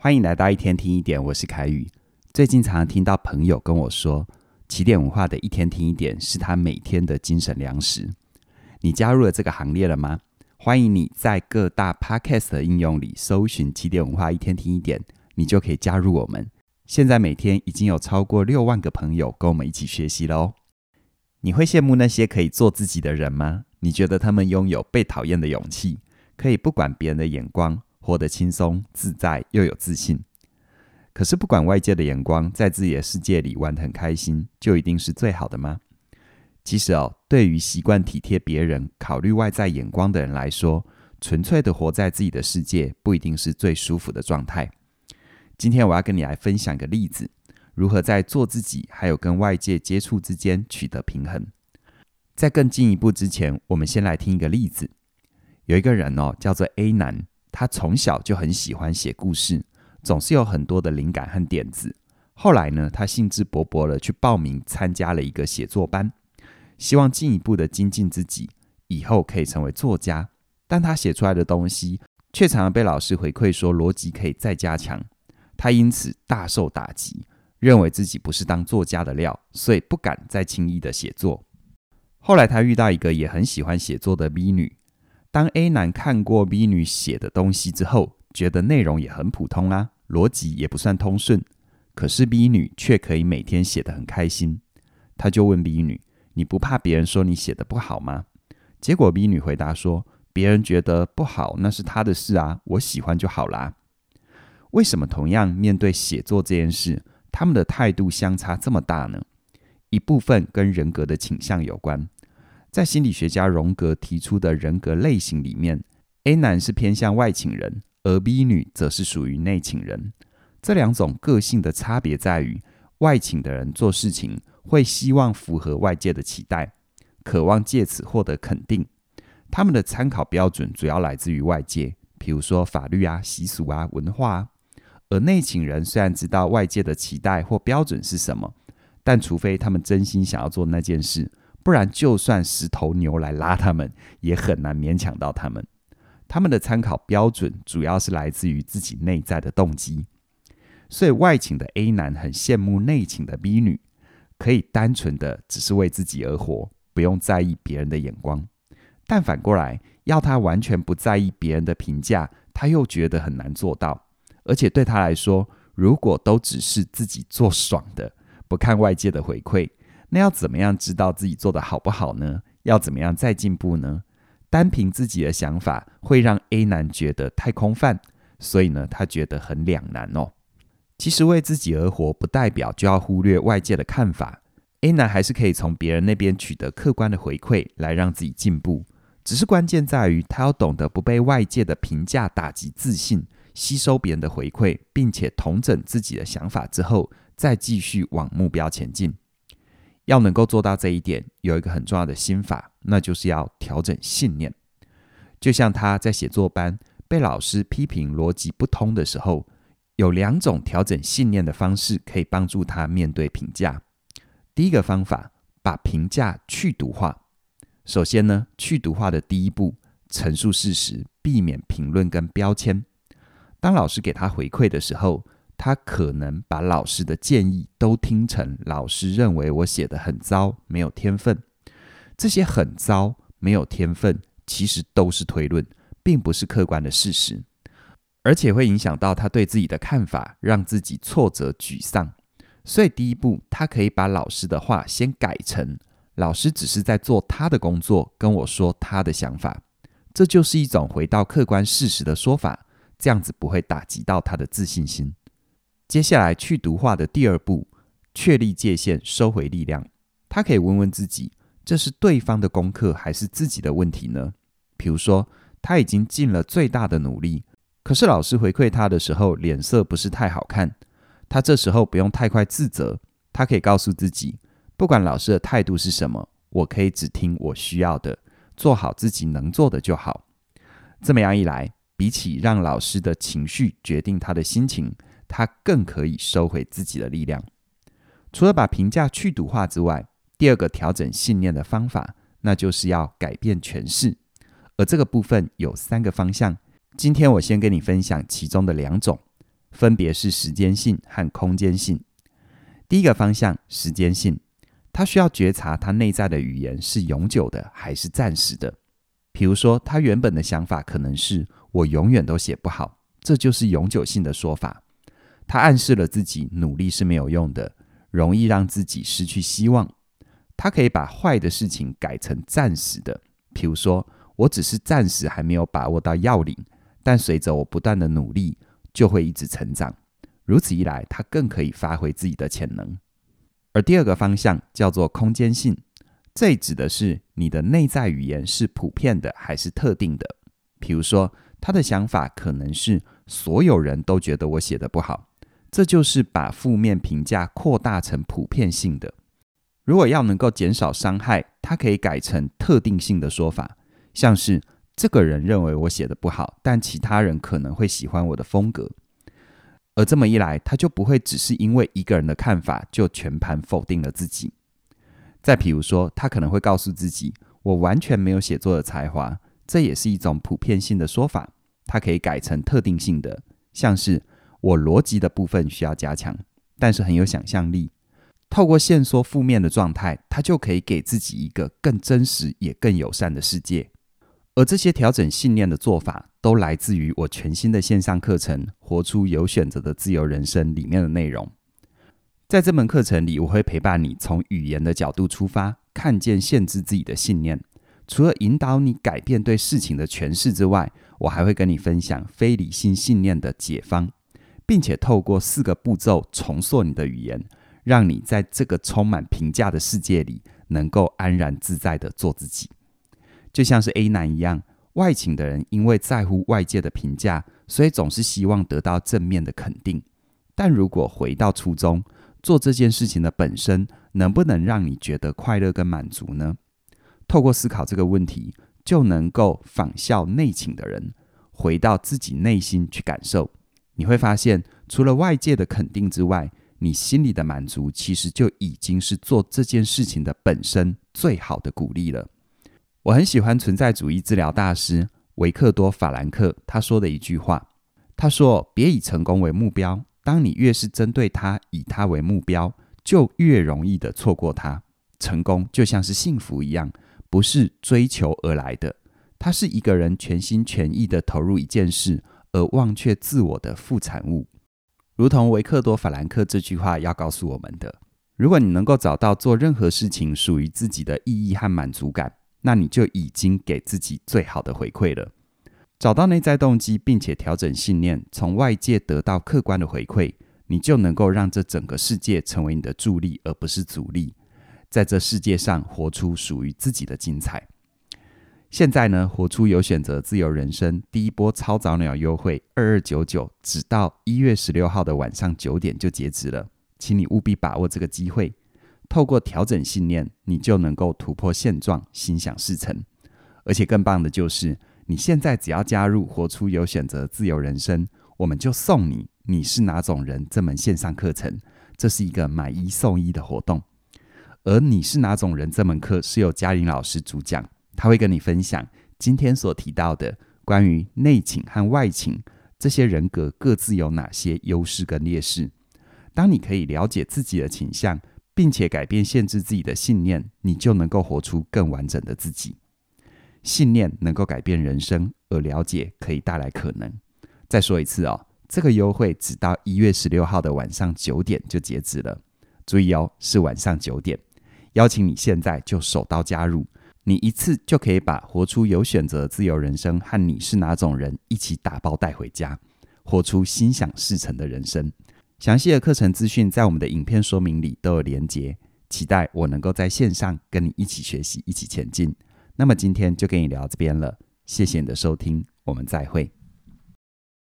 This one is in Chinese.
欢迎来到一天听一点，我是凯宇。最近常常听到朋友跟我说，起点文化的一天听一点是他每天的精神粮食。你加入了这个行列了吗？欢迎你在各大 Podcast 的应用里搜寻起点文化一天听一点，你就可以加入我们。现在每天已经有超过六万个朋友跟我们一起学习了哦。你会羡慕那些可以做自己的人吗？你觉得他们拥有被讨厌的勇气，可以不管别人的眼光？活得轻松自在又有自信，可是不管外界的眼光，在自己的世界里玩得很开心，就一定是最好的吗？其实哦，对于习惯体贴别人、考虑外在眼光的人来说，纯粹的活在自己的世界，不一定是最舒服的状态。今天我要跟你来分享一个例子，如何在做自己还有跟外界接触之间取得平衡。在更进一步之前，我们先来听一个例子。有一个人哦，叫做 A 男。他从小就很喜欢写故事，总是有很多的灵感和点子。后来呢，他兴致勃勃地去报名参加了一个写作班，希望进一步的精进自己，以后可以成为作家。但他写出来的东西却常常被老师回馈说逻辑可以再加强，他因此大受打击，认为自己不是当作家的料，所以不敢再轻易的写作。后来他遇到一个也很喜欢写作的 B 女。当 A 男看过 B 女写的东西之后，觉得内容也很普通啊，逻辑也不算通顺，可是 B 女却可以每天写得很开心。他就问 B 女：“你不怕别人说你写得不好吗？”结果 B 女回答说：“别人觉得不好那是他的事啊，我喜欢就好啦。”为什么同样面对写作这件事，他们的态度相差这么大呢？一部分跟人格的倾向有关。在心理学家荣格提出的人格类型里面，A 男是偏向外倾人，而 B 女则是属于内倾人。这两种个性的差别在于，外倾的人做事情会希望符合外界的期待，渴望借此获得肯定。他们的参考标准主要来自于外界，比如说法律啊、习俗啊、文化啊。而内倾人虽然知道外界的期待或标准是什么，但除非他们真心想要做那件事。不然，就算十头牛来拉他们，也很难勉强到他们。他们的参考标准主要是来自于自己内在的动机。所以，外请的 A 男很羡慕内请的 B 女，可以单纯的只是为自己而活，不用在意别人的眼光。但反过来，要他完全不在意别人的评价，他又觉得很难做到。而且对他来说，如果都只是自己做爽的，不看外界的回馈。那要怎么样知道自己做得好不好呢？要怎么样再进步呢？单凭自己的想法会让 A 男觉得太空泛，所以呢，他觉得很两难哦。其实为自己而活，不代表就要忽略外界的看法。A 男还是可以从别人那边取得客观的回馈，来让自己进步。只是关键在于他要懂得不被外界的评价打击自信，吸收别人的回馈，并且统整自己的想法之后，再继续往目标前进。要能够做到这一点，有一个很重要的心法，那就是要调整信念。就像他在写作班被老师批评逻辑不通的时候，有两种调整信念的方式可以帮助他面对评价。第一个方法，把评价去毒化。首先呢，去毒化的第一步，陈述事实，避免评论跟标签。当老师给他回馈的时候，他可能把老师的建议都听成老师认为我写得很糟，没有天分。这些很糟、没有天分，其实都是推论，并不是客观的事实，而且会影响到他对自己的看法，让自己挫折、沮丧。所以第一步，他可以把老师的话先改成老师只是在做他的工作，跟我说他的想法，这就是一种回到客观事实的说法，这样子不会打击到他的自信心。接下来去毒化的第二步，确立界限，收回力量。他可以问问自己：这是对方的功课，还是自己的问题呢？比如说，他已经尽了最大的努力，可是老师回馈他的时候，脸色不是太好看。他这时候不用太快自责，他可以告诉自己：不管老师的态度是什么，我可以只听我需要的，做好自己能做的就好。这么样一来，比起让老师的情绪决定他的心情。他更可以收回自己的力量。除了把评价去毒化之外，第二个调整信念的方法，那就是要改变诠释。而这个部分有三个方向。今天我先跟你分享其中的两种。分别是时间性和空间性。第一个方向，时间性，他需要觉察他内在的语言是永久的还是暂时的。比如说，他原本的想法可能是“我永远都写不好”，这就是永久性的说法。他暗示了自己努力是没有用的，容易让自己失去希望。他可以把坏的事情改成暂时的，比如说，我只是暂时还没有把握到要领，但随着我不断的努力，就会一直成长。如此一来，他更可以发挥自己的潜能。而第二个方向叫做空间性，这指的是你的内在语言是普遍的还是特定的。比如说，他的想法可能是所有人都觉得我写得不好，这就是把负面评价扩大成普遍性的。如果要能够减少伤害，它可以改成特定性的说法，像是这个人认为我写得不好，但其他人可能会喜欢我的风格。而这么一来，他就不会只是因为一个人的看法就全盘否定了自己。再比如说，他可能会告诉自己，我完全没有写作的才华，这也是一种普遍性的说法。它可以改成特定性的，像是我逻辑的部分需要加强，但是很有想象力。透过限缩负面的状态，他就可以给自己一个更真实也更友善的世界。而这些调整信念的做法，都来自于我全新的线上课程《活出有选择的自由人生》里面的内容。在这门课程里，我会陪伴你从语言的角度出发，看见限制自己的信念。除了引导你改变对事情的诠释之外，我还会跟你分享非理性信念的解方，并且透过四个步骤重塑你的语言。让你在这个充满评价的世界里，能够安然自在地做自己，就像是 A 男一样，外倾的人因为在乎外界的评价，所以总是希望得到正面的肯定。但如果回到初衷，做这件事情的本身，能不能让你觉得快乐跟满足呢？透过思考这个问题，就能够仿效内倾的人，回到自己内心去感受。你会发现，除了外界的肯定之外，你心里的满足，其实就已经是做这件事情的本身最好的鼓励了。我很喜欢存在主义治疗大师维克多·法兰克他说的一句话，他说：“别以成功为目标，当你越是针对他，以他为目标，就越容易的错过他。成功就像是幸福一样，不是追求而来的，它是一个人全心全意的投入一件事，而忘却自我的副产物。”如同维克多·法兰克这句话要告诉我们的：如果你能够找到做任何事情属于自己的意义和满足感，那你就已经给自己最好的回馈了。找到内在动机，并且调整信念，从外界得到客观的回馈，你就能够让这整个世界成为你的助力，而不是阻力，在这世界上活出属于自己的精彩。现在呢，活出有选择自由人生第一波超早鸟优惠二二九九，只到一月十六号的晚上九点就截止了，请你务必把握这个机会。透过调整信念，你就能够突破现状，心想事成。而且更棒的就是，你现在只要加入活出有选择自由人生，我们就送你你是哪种人这门线上课程，这是一个买一送一的活动。而你是哪种人这门课是由嘉玲老师主讲。他会跟你分享今天所提到的关于内倾和外倾这些人格各自有哪些优势跟劣势。当你可以了解自己的倾向，并且改变限制自己的信念，你就能够活出更完整的自己。信念能够改变人生，而了解可以带来可能。再说一次哦，这个优惠只到一月十六号的晚上九点就截止了。注意哦，是晚上九点。邀请你现在就手刀加入。你一次就可以把活出有选择自由人生和你是哪种人一起打包带回家，活出心想事成的人生。详细的课程资讯在我们的影片说明里都有连结，期待我能够在线上跟你一起学习，一起前进。那么今天就跟你聊这边了，谢谢你的收听，我们再会。